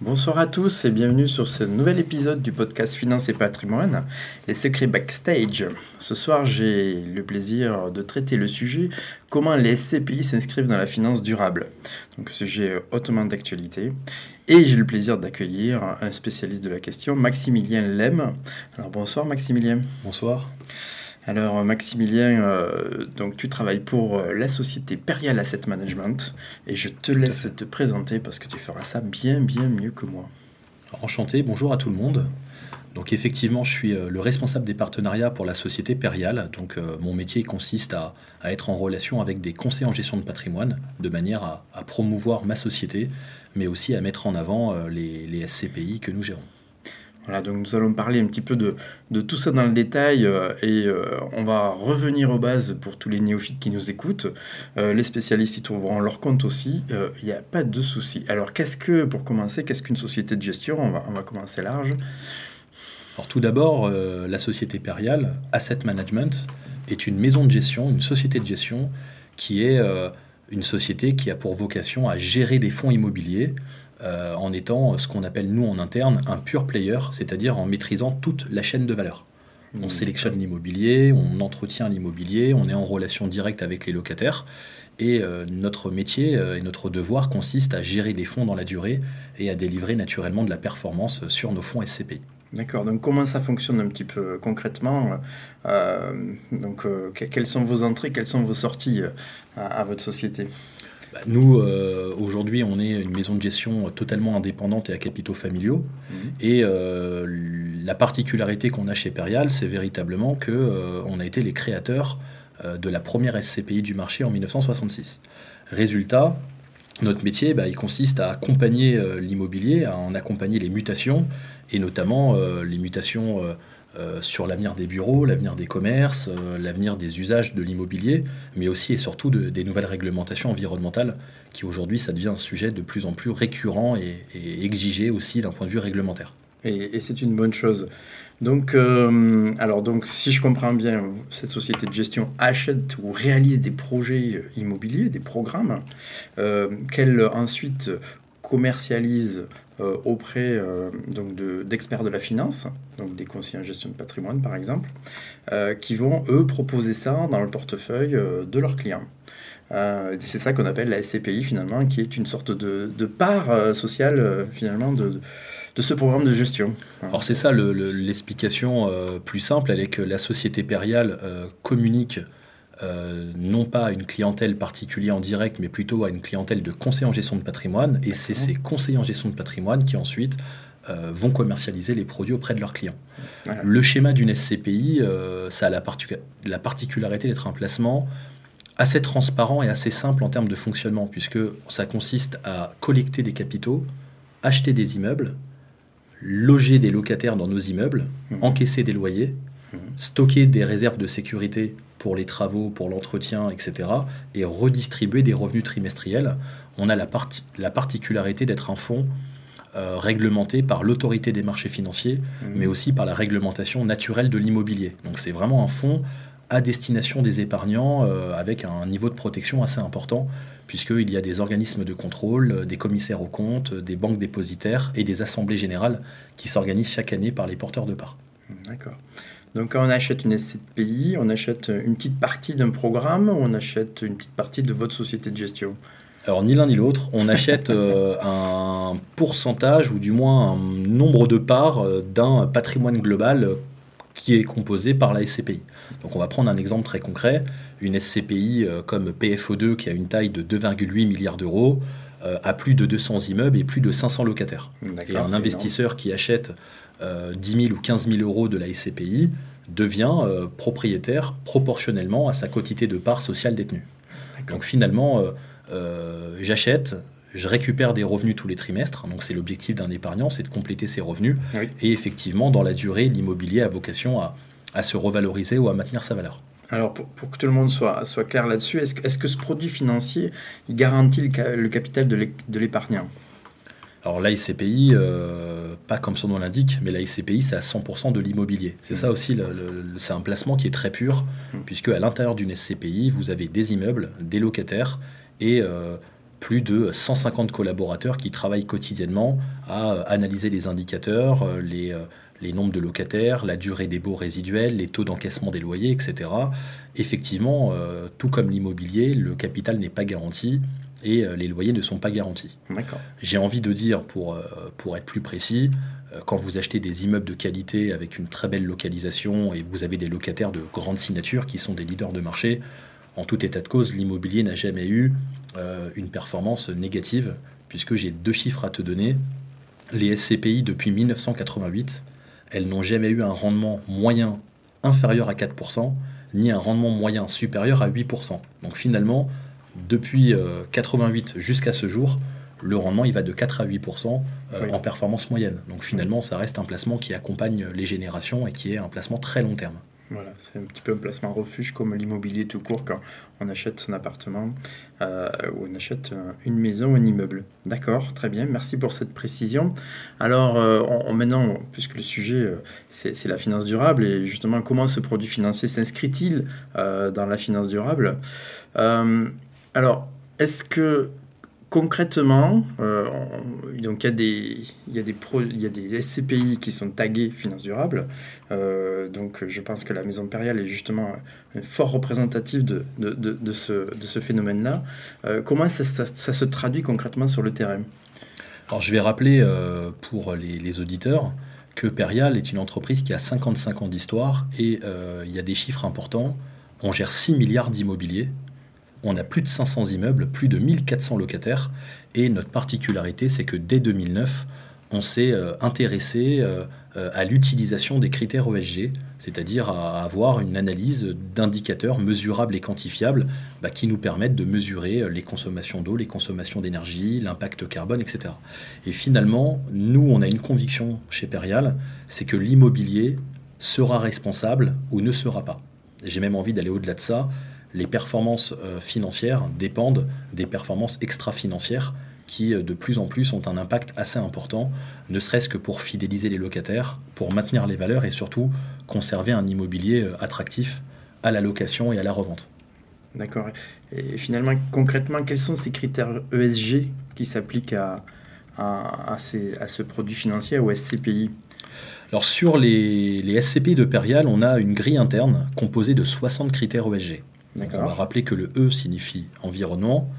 Bonsoir à tous et bienvenue sur ce nouvel épisode du podcast Finance et patrimoine, les secrets backstage. Ce soir, j'ai le plaisir de traiter le sujet comment les SCPI s'inscrivent dans la finance durable. Donc, sujet hautement d'actualité. Et j'ai le plaisir d'accueillir un spécialiste de la question, Maximilien Lem. Alors, bonsoir Maximilien. Bonsoir. Alors Maximilien, euh, donc tu travailles pour euh, la société Perial Asset Management et je te laisse te présenter parce que tu feras ça bien bien mieux que moi. Enchanté, bonjour à tout le monde. Donc effectivement, je suis euh, le responsable des partenariats pour la société Perial. Donc mon métier consiste à, être en relation avec des conseils en gestion de patrimoine de manière à, promouvoir ma société, mais aussi à mettre en avant les SCPI que nous gérons. Voilà, donc nous allons parler un petit peu de, tout ça dans le détail euh, et euh, on va revenir aux bases pour tous les néophytes qui nous écoutent. Euh, les spécialistes y trouveront leur compte aussi, il n'y a pas de souci. Alors qu'est-ce que, pour commencer, qu'est-ce qu'une société de gestion? On va, on va commencer large. Alors tout d'abord, la société Perial Asset Management est une maison de gestion, une société de gestion qui est une société qui a pour vocation à gérer des fonds immobiliers euh, en étant ce qu'on appelle nous en interne un pure player, c'est-à-dire en maîtrisant toute la chaîne de valeur. On mmh. sélectionne l'immobilier, on entretient l'immobilier, on est en relation directe avec les locataires. Et euh, notre métier euh, et notre devoir consiste à gérer des fonds dans la durée et à délivrer naturellement de la performance sur nos fonds SCPI. D'accord, donc comment ça fonctionne un petit peu concrètement Donc quelles sont vos entrées, quelles sont vos sorties à votre société? Bah, nous, euh, aujourd'hui, on est une maison de gestion totalement indépendante et à capitaux familiaux. Mhm. Et euh, la particularité qu'on a chez Perial, c'est véritablement qu'on euh, on a été les créateurs de la première SCPI du marché en 1966. Résultat, notre métier, bah, il consiste à accompagner l'immobilier, à en accompagner les mutations, et notamment les mutations euh, sur l'avenir des bureaux, l'avenir des commerces, euh, l'avenir des usages de l'immobilier, mais aussi et surtout des nouvelles réglementations environnementales qui aujourd'hui ça devient un sujet de plus en plus récurrent et, exigé aussi d'un point de vue réglementaire. Et, c'est une bonne chose. Donc, euh, alors donc, si je comprends bien, cette société de gestion achète ou réalise des projets immobiliers, des programmes, qu'elle ensuite commercialise auprès euh, donc d'experts de, la finance, donc des conseillers en gestion de patrimoine par exemple, euh, qui vont eux proposer ça dans le portefeuille de leurs clients. c'est ça qu'on appelle la SCPI finalement, qui est une sorte de, de part sociale finalement de, de ce programme de gestion. Alors c'est ça l'explication plus simple, elle est que la société périale communique euh, non pas à une clientèle particulière en direct, mais plutôt à une clientèle de conseillers en gestion de patrimoine. Et c'est ces conseillers en gestion de patrimoine qui ensuite euh, vont commercialiser les produits auprès de leurs clients. Le schéma d'une SCPI, euh, ça a la, la particularité d'être un placement assez transparent et assez simple en termes de fonctionnement, puisque ça consiste à collecter des capitaux, acheter des immeubles, loger des locataires dans nos immeubles, mmh. encaisser des loyers, mmh. stocker des réserves de sécurité pour les travaux, pour l'entretien, etc., et redistribuer des revenus trimestriels. On a la, la particularité d'être un fonds euh, réglementé par l'autorité des marchés financiers, mmh. mais aussi par la réglementation naturelle de l'immobilier. Donc c'est vraiment un fonds à destination des épargnants euh, avec un niveau de protection assez important, puisqu'il y a des organismes de contrôle, des commissaires aux comptes, des banques dépositaires et des assemblées générales qui s'organisent chaque année par les porteurs de parts. D'accord. Donc quand on achète une SCPI, on achète une petite partie d'un programme ou on achète une petite partie de votre société de gestion? Alors ni l'un ni l'autre, on achète euh, un pourcentage ou du moins un nombre de parts euh, d'un patrimoine global euh, qui est composé par la SCPI. Donc on va prendre un exemple très concret, une SCPI comme PFO2 qui a une taille de 2,8 milliards d'euros, a plus de 200 immeubles et plus de 500 locataires. Et un investisseur qui achète 10 euh, 000 ou 15 000 euros de la SCPI devient euh, propriétaire proportionnellement à sa quantité de parts sociales détenues. Donc finalement, euh, j'achète, je récupère des revenus tous les trimestres. Donc c'est l'objectif d'un épargnant, c'est de compléter ses revenus. Oui. Et effectivement, dans la durée, l'immobilier a vocation à, à se revaloriser ou à maintenir sa valeur. Alors, pour, pour que tout le monde soit, soit clair là-dessus, est-ce, que- est-ce que ce produit financier il garantit le, le capital de l'épargnant? Alors la SCPI, euh, pas comme son nom l'indique, mais la SCPI, c'est à 100% de l'immobilier. C'est ça aussi, le- le- le- c'est un placement qui est très pur, Mm. puisque à l'intérieur d'une SCPI, vous avez des immeubles, des locataires et euh, plus de 150 collaborateurs qui travaillent quotidiennement à euh, analyser les indicateurs, les, les nombres de locataires, la durée des baux résiduels, les taux d'encaissement des loyers, etc. Effectivement, euh, tout comme l'immobilier, le capital n'est pas garanti et euh, les loyers ne sont pas garantis. J'ai envie de dire, pour, euh, pour être plus précis, euh, quand vous achetez des immeubles de qualité avec une très belle localisation et vous avez des locataires de grande signature qui sont des leaders de marché, en tout état de cause, l'immobilier n'a jamais eu euh, une performance négative, puisque j'ai deux chiffres à te donner. Les SCPI, depuis 1988, elles n'ont jamais eu un rendement moyen inférieur à 4%, ni un rendement moyen supérieur à 8%. Donc finalement, depuis euh, 88 jusqu'à ce jour, le rendement il va de 4 à 8% euh, Oui. en performance moyenne. Donc finalement, ça reste un placement qui accompagne les générations et qui est un placement très long terme. Voilà, c'est un petit peu un placement refuge comme l'immobilier tout court quand on achète son appartement euh, ou on achète euh, une maison ou un immeuble. D'accord, très bien, merci pour cette précision. Alors, euh, on, maintenant, puisque le sujet euh, c'est la finance durable et justement comment ce produit financier s'inscrit-il euh, dans la finance durable Euh, Alors, est-ce que concrètement, euh, il y a des, SCPI qui sont tagués finance durable. Euh, donc je pense que la Maison Impériale est justement fort représentatif de, ce, phénomène-là. Euh, comment ça, se traduit concrètement sur le terrain? Alors je vais rappeler pour les, auditeurs que Perial est une entreprise qui a 55 ans d'histoire et il y a des chiffres importants. On gère 6 milliards d'immobilier, on a plus de 500 immeubles, plus de 1400 locataires et notre particularité c'est que dès 2009, on s'est euh, intéressé euh, euh, à l'utilisation des critères ESG, c'est-à-dire à avoir une analyse d'indicateurs mesurables et quantifiables bah, qui nous permettent de mesurer les consommations d'eau, les consommations d'énergie, l'impact carbone, etc. Et finalement, nous, on a une conviction chez Perial, c'est que l'immobilier sera responsable ou ne sera pas. J'ai même envie d'aller au-delà de ça. Les performances euh, financières dépendent des performances extra-financières qui, euh, de plus en plus, ont un impact assez important, ne serait-ce que pour fidéliser les locataires, pour maintenir les valeurs et surtout conserver un immobilier euh, attractif à la location et à la revente. D'accord. Et finalement, concrètement, quels sont ces critères ESG qui s'appliquent à, à, à ces- à ce produit financier, au SCPI Alors sur les, les SCPI de Perial, on a une grille interne composée de 60 critères ESG. Donc, on va rappeler que le E signifie environnement,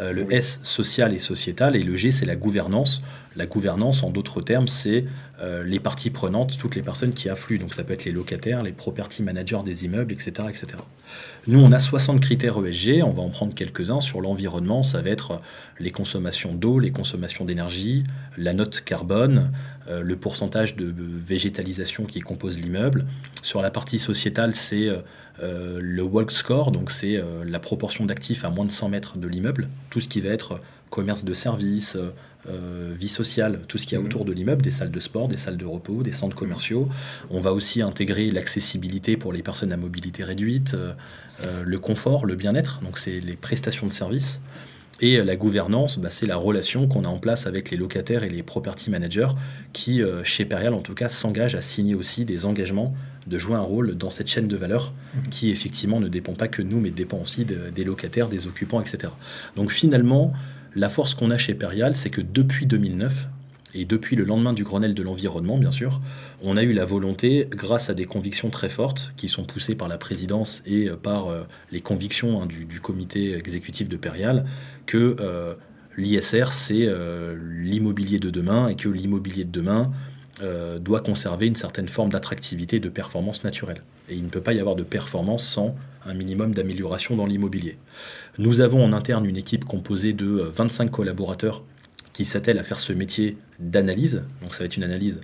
euh, le. S social et sociétal, et le G c'est la gouvernance. La gouvernance, en d'autres termes, c'est euh, les parties prenantes, toutes les personnes qui affluent. Donc ça peut être les locataires, les property managers des immeubles, etc., etc. Nous, on a 60 critères ESG, on va en prendre quelques-uns. Sur l'environnement, ça va être les consommations d'eau, les consommations d'énergie, la note carbone, euh, le pourcentage de végétalisation qui compose l'immeuble. Sur la partie sociétale, c'est euh, euh, le walk score, donc c'est euh, la proportion d'actifs à moins de 100 mètres de l'immeuble, tout ce qui va être commerce de services, euh, vie sociale, tout ce qu'il y a Mhm. autour de l'immeuble, des salles de sport, des salles de repos, des centres commerciaux. On va aussi intégrer l'accessibilité pour les personnes à mobilité réduite, euh, euh, le confort, le bien-être, donc c'est les prestations de services. Et la gouvernance, bah, c'est la relation qu'on a en place avec les locataires et les property managers qui, euh, chez Perial en tout cas, s'engagent à signer aussi des engagements de jouer un rôle dans cette chaîne de valeur Mhm. qui effectivement ne dépend pas que de nous, mais dépend aussi de- des locataires, des occupants, etc. Donc finalement, la force qu'on a chez Perial, c'est que depuis 2009, et depuis le lendemain du Grenelle de l'environnement, bien sûr, on a eu la volonté, grâce à des convictions très fortes, qui sont poussées par la présidence et euh, par euh, les convictions hein, du, comité exécutif de Perial, que euh, l'ISR, c'est l'immobilier de demain, et que l'immobilier de demain doit conserver une certaine forme d'attractivité et de performance naturelle. Et il ne peut pas y avoir de performance sans un minimum d'amélioration dans l'immobilier. Nous avons en interne une équipe composée de euh, 25 collaborateurs qui s'attellent à faire ce métier d'analyse. Donc ça va être une analyse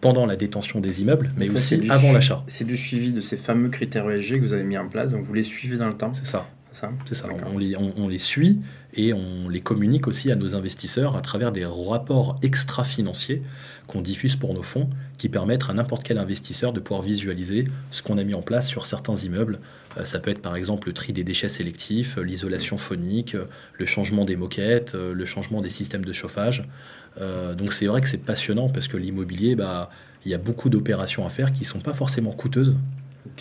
pendant la détention des immeubles, mais là, aussi avant l'achat. C'est du suivi de ces fameux critères ESG que vous avez mis en place, donc vous les suivez dans le temps. C'est ça. C'est ça. On les, on, les, suit et on les communique aussi à nos investisseurs à travers des rapports extra-financiers qu'on diffuse pour nos fonds qui permettent à n'importe quel investisseur de pouvoir visualiser ce qu'on a mis en place sur certains immeubles. Euh, ça peut être par exemple le tri des déchets sélectifs, euh, l'isolation phonique, euh, le changement des moquettes, le changement des systèmes de chauffage. donc c'est vrai que c'est passionnant parce que l'immobilier, bah, il y a beaucoup d'opérations à faire qui ne sont pas forcément coûteuses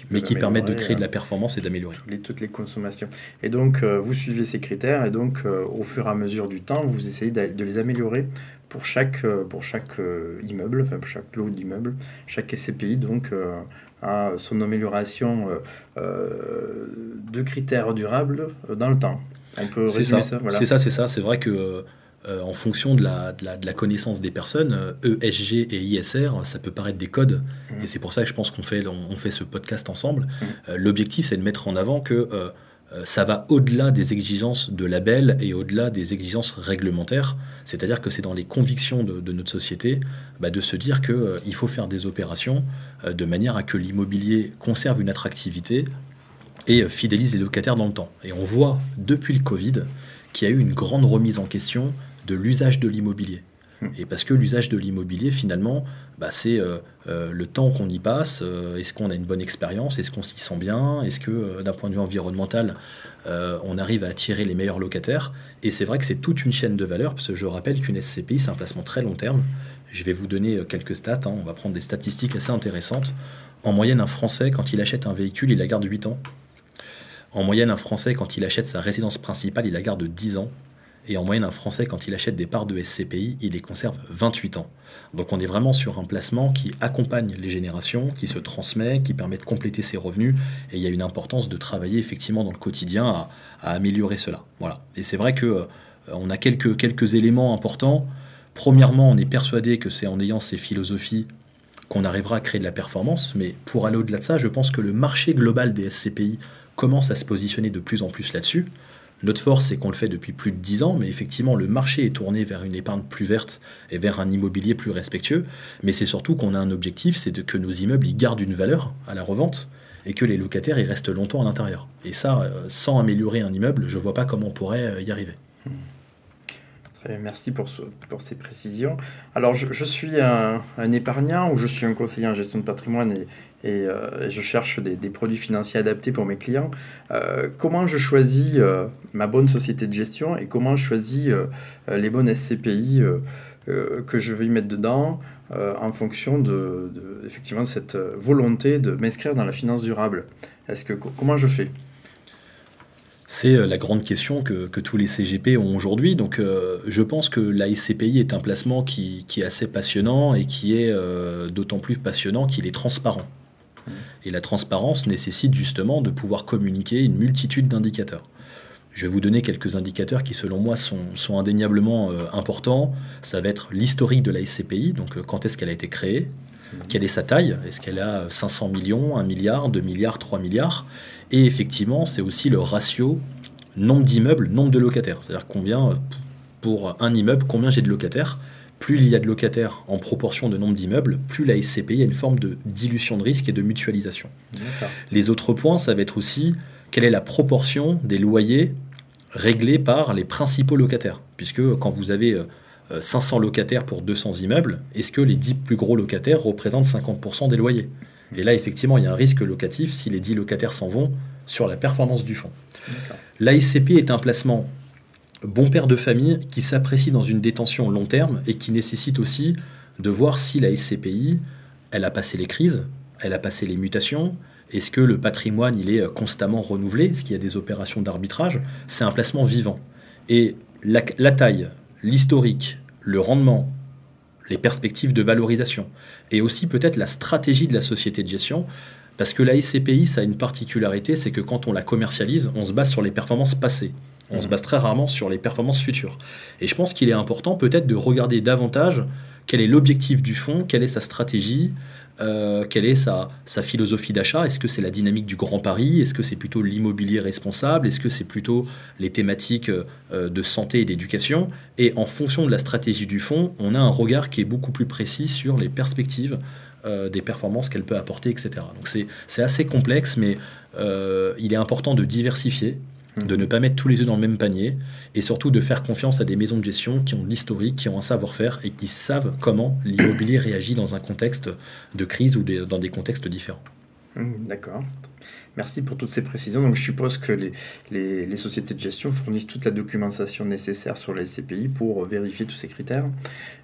mais qui permettent de créer de la performance et d'améliorer. Toutes les, toutes les consommations. Et donc, vous suivez ces critères, et donc, au fur et à mesure du temps, vous essayez de, les améliorer pour chaque, pour chaque immeuble, enfin pour chaque lot d'immeubles, chaque SCPI, donc, à son amélioration de critères durables dans le temps. On peut résumer ça. C'est ça, c'est ça. C'est vrai que euh, en fonction de la, de, la, connaissance des personnes, ESG euh, et ISR, ça peut paraître des codes. Mmh. Et c'est pour ça que je pense qu'on fait, on, fait ce podcast ensemble. Mmh. Euh, l'objectif, c'est de mettre en avant que ça va au-delà des exigences de label et au-delà des exigences réglementaires. C'est-à-dire que c'est dans les convictions de, notre société bah, de se dire qu'il faut faire des opérations de manière à que l'immobilier conserve une attractivité et fidélise les locataires dans le temps. Et on voit depuis le Covid qu'il y a eu une grande remise en question de l'usage de l'immobilier. Hmm. Et parce que l'usage de l'immobilier, finalement, bah, c'est euh, euh, le temps qu'on y passe. Euh, est-ce qu'on a une bonne expérience Est-ce qu'on s'y sent bien Est-ce que, d'un point de vue environnemental, on arrive à attirer les meilleurs locataires Et c'est vrai que c'est toute une chaîne de valeur, parce que je rappelle qu'une SCPI, c'est un placement très long terme. Je vais vous donner quelques stats. Hein. On va prendre des statistiques assez intéressantes. En moyenne, un Français, quand il achète un véhicule, il la garde 8 ans. En moyenne, un Français, quand il achète sa résidence principale, il la garde 10 ans. Et en moyenne, un Français, quand il achète des parts de SCPI, il les conserve 28 ans. Donc on est vraiment sur un placement qui accompagne les générations, qui se transmet, qui permet de compléter ses revenus. Et il y a une importance de travailler effectivement dans le quotidien à, améliorer cela. Voilà. Et c'est vrai que euh, on a quelques, quelques éléments importants. Premièrement, on est persuadé que c'est en ayant ces philosophies qu'on arrivera à créer de la performance. Mais pour aller au-delà de ça, je pense que le marché global des SCPI commence à se positionner de plus en plus là-dessus. Notre force, c'est qu'on le fait depuis plus de 10 ans, mais effectivement, le marché est tourné vers une épargne plus verte et vers un immobilier plus respectueux. Mais c'est surtout qu'on a un objectif, c'est que nos immeubles y gardent une valeur à la revente et que les locataires y restent longtemps à l'intérieur. Et ça, euh, sans améliorer un immeuble, je ne vois pas comment on pourrait euh, y arriver. Merci pour, ces précisions. Alors, je, suis un, épargnant ou je suis un conseiller en gestion de patrimoine et, euh, je cherche des, produits financiers adaptés pour mes clients. Euh, comment je choisis euh, ma bonne société de gestion et comment je choisis les bonnes SCPI que je vais y mettre dedans en fonction de, de, effectivement, cette volonté de m'inscrire dans la finance durable? Est-ce que, Comment je fais? C'est euh, la grande question que, tous les CGP ont aujourd'hui. Donc euh, je pense que la SCPI est un placement qui, est assez passionnant et qui est euh, d'autant plus passionnant qu'il est transparent. Mmh. Et la transparence nécessite justement de pouvoir communiquer une multitude d'indicateurs. Je vais vous donner quelques indicateurs qui, selon moi, sont, indéniablement importants. Ça va être l'historique de la SCPI, donc quand est-ce qu'elle a été créée? Quelle est sa taille, est-ce qu'elle a 500 millions, 1 milliard, 2 milliards, 3 milliards, et effectivement, c'est aussi le ratio nombre d'immeubles, nombre de locataires. C'est-à-dire combien, pour un immeuble, combien j'ai de locataires? Plus il y a de locataires en proportion de nombre d'immeubles, plus la SCPI a une forme de dilution de risque et de mutualisation. Les autres points, ça va être aussi quelle est la proportion des loyers réglés par les principaux locataires? Puisque quand vous avez 500 euh, locataires pour 200 immeubles, est-ce que les 10 plus gros locataires représentent 50% des loyers? Et là, effectivement, il y a un risque locatif si les 10 locataires s'en vont sur la performance du fonds. L'ASCP est un placement bon père de famille qui s'apprécie dans une détention long terme et qui nécessite aussi de voir si la SCPI, elle a passé les crises, elle a passé les mutations, est-ce que le patrimoine il est constamment renouvelé, est-ce qu'il y a des opérations d'arbitrage, c'est un placement vivant. Et la taille, l'historique, le rendement, les perspectives de valorisation, et aussi peut-être la stratégie de la société de gestion, parce que la SCPI, ça a une particularité, c'est que quand on la commercialise, on se base sur les performances passées. On se mmh. base très rarement sur les performances futures. Et je pense qu'il est important peut-être de regarder davantage quel est l'objectif du fonds, quelle est sa stratégie, euh, quelle est sa, philosophie d'achat? Est-ce que c'est la dynamique du Grand Paris? Est-ce que c'est plutôt l'immobilier responsable? Est-ce que c'est plutôt les thématiques euh, de santé et d'éducation? Et en fonction de la stratégie du fonds, on a un regard qui est beaucoup plus précis sur les perspectives euh, des performances qu'elle peut apporter, etc. Donc c'est assez complexe, mais il est important de diversifier. De ne pas mettre tous les œufs dans le même panier et surtout de faire confiance à des maisons de gestion qui ont de l'historique, qui ont un savoir-faire et qui savent comment l'immobilier réagit dans un contexte de crise ou dans des contextes différents. Mmh, d'accord. Merci pour toutes ces précisions. Donc, je suppose que les, les, sociétés de gestion fournissent toute la documentation nécessaire sur les SCPI pour vérifier tous ces critères.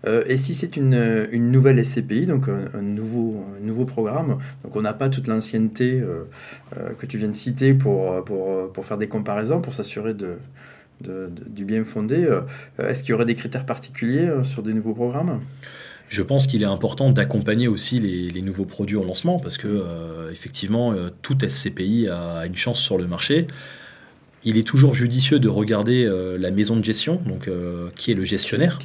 Euh, et si c'est une, une, nouvelle SCPI, donc un, nouveau, nouveau programme, donc on n'a pas toute l'ancienneté euh, euh, que tu viens de citer pour, pour, pour faire des comparaisons, pour s'assurer de, de, du bien fondé, est-ce qu'il y aurait des critères particuliers sur des nouveaux programmes? Je pense qu'il est important d'accompagner aussi les, nouveaux produits au lancement parce que euh, effectivement euh, tout SCPI a une chance sur le marché. Il est toujours judicieux de regarder euh, la maison de gestion, donc qui est le gestionnaire.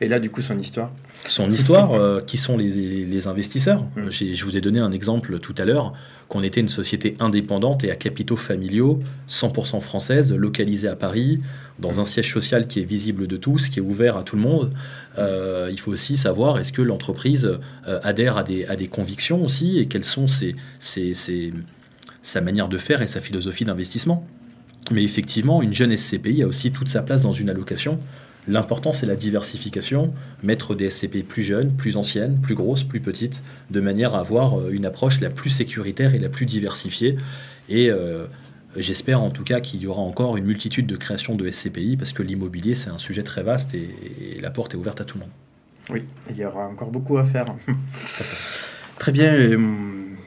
Et là, du coup, son histoire. Son histoire, qui sont les, investisseurs. Mm. Je vous ai donné un exemple tout à l'heure, qu'on était une société indépendante et à capitaux familiaux, 100% française, localisée à Paris dans un siège social qui est visible de tous, qui est ouvert à tout le monde. Euh, il faut aussi savoir est-ce que l'entreprise euh, adhère à des, à des convictions aussi et quelles sont ses, sa manière de faire et sa philosophie d'investissement. Mais effectivement, une jeune SCPI a aussi toute sa place dans une allocation. L'important, c'est la diversification, mettre des SCPI plus jeunes, plus anciennes, plus grosses, plus petites, de manière à avoir euh, une approche la plus sécuritaire et la plus diversifiée. Et J'espère en tout cas qu'il y aura encore une multitude de créations de SCPI parce que l'immobilier c'est un sujet très vaste et, la porte est ouverte à tout le monde. Oui, il y aura encore beaucoup à faire. très bien, euh,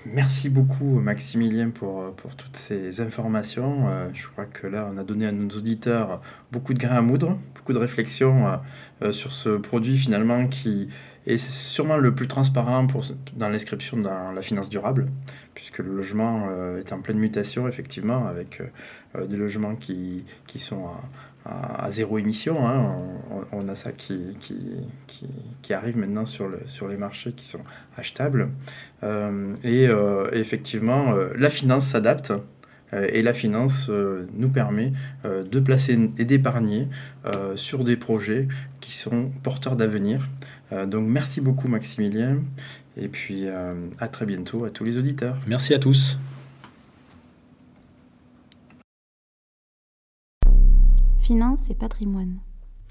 merci beaucoup Maximilien pour, pour toutes ces informations. Euh, je crois que là on a donné à nos auditeurs beaucoup de grains à moudre, beaucoup de réflexions euh, sur ce produit finalement qui et c'est sûrement le plus transparent pour, dans l'inscription dans la finance durable, puisque le logement euh, est en pleine mutation, effectivement, avec euh, euh, des logements qui, qui sont à, à, zéro émission. Hein. On, a ça qui, qui, qui, arrive maintenant sur, le, sur les marchés qui sont achetables. et, effectivement, la finance s'adapte. Et la finance nous permet de placer et d'épargner sur des projets qui sont porteurs d'avenir. Euh, donc merci beaucoup Maximilien et puis euh, à très bientôt à tous les auditeurs. Merci à tous. Finance et patrimoine.